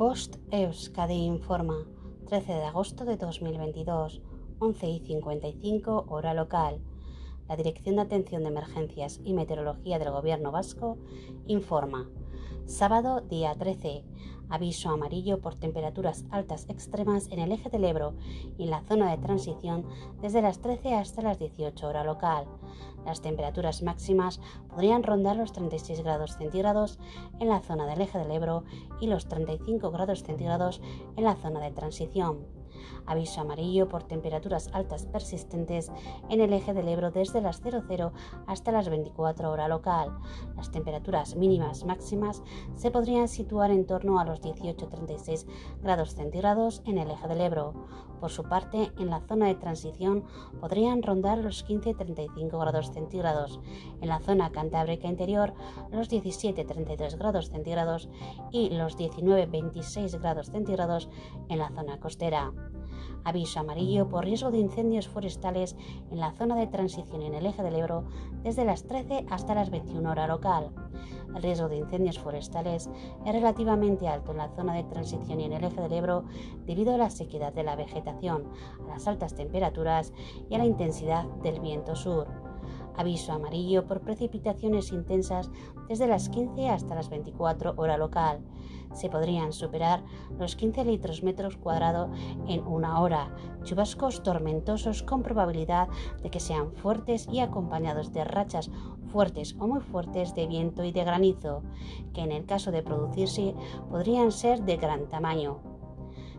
Bost Euskadi informa 13 de agosto de 2022, 11 y 55 hora local. La Dirección de Atención de Emergencias y Meteorología del Gobierno Vasco informa. Sábado, día 13. Aviso amarillo por temperaturas altas extremas en el eje del Ebro y en la zona de transición desde las 13 hasta las 18 hora local. Las temperaturas máximas podrían rondar los 36 grados centígrados en la zona del eje del Ebro y los 35 grados centígrados en la zona de transición. Aviso amarillo por temperaturas altas persistentes en el eje del Ebro desde las 00 hasta las 24 horas local. Las temperaturas mínimas máximas se podrían situar en torno a los 18-36 grados centígrados en el eje del Ebro. Por su parte, en la zona de transición podrían rondar los 15-35 grados centígrados. En la zona cantábrica interior, los 17-32 grados centígrados y los 19-26 grados centígrados en la zona costera. Aviso amarillo por riesgo de incendios forestales en la zona de transición en el eje del Ebro desde las 13 hasta las 21 horas local. El riesgo de incendios forestales es relativamente alto en la zona de transición y en el eje del Ebro debido a la sequedad de la vegetación, a las altas temperaturas y a la intensidad del viento sur. Aviso amarillo por precipitaciones intensas desde las 15 hasta las 24 hora local. Se podrían superar los 15 litros metros cuadrados en una hora. Chubascos tormentosos con probabilidad de que sean fuertes y acompañados de rachas fuertes o muy fuertes de viento y de granizo, que en el caso de producirse podrían ser de gran tamaño.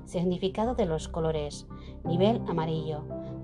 Significado de los colores. Nivel amarillo.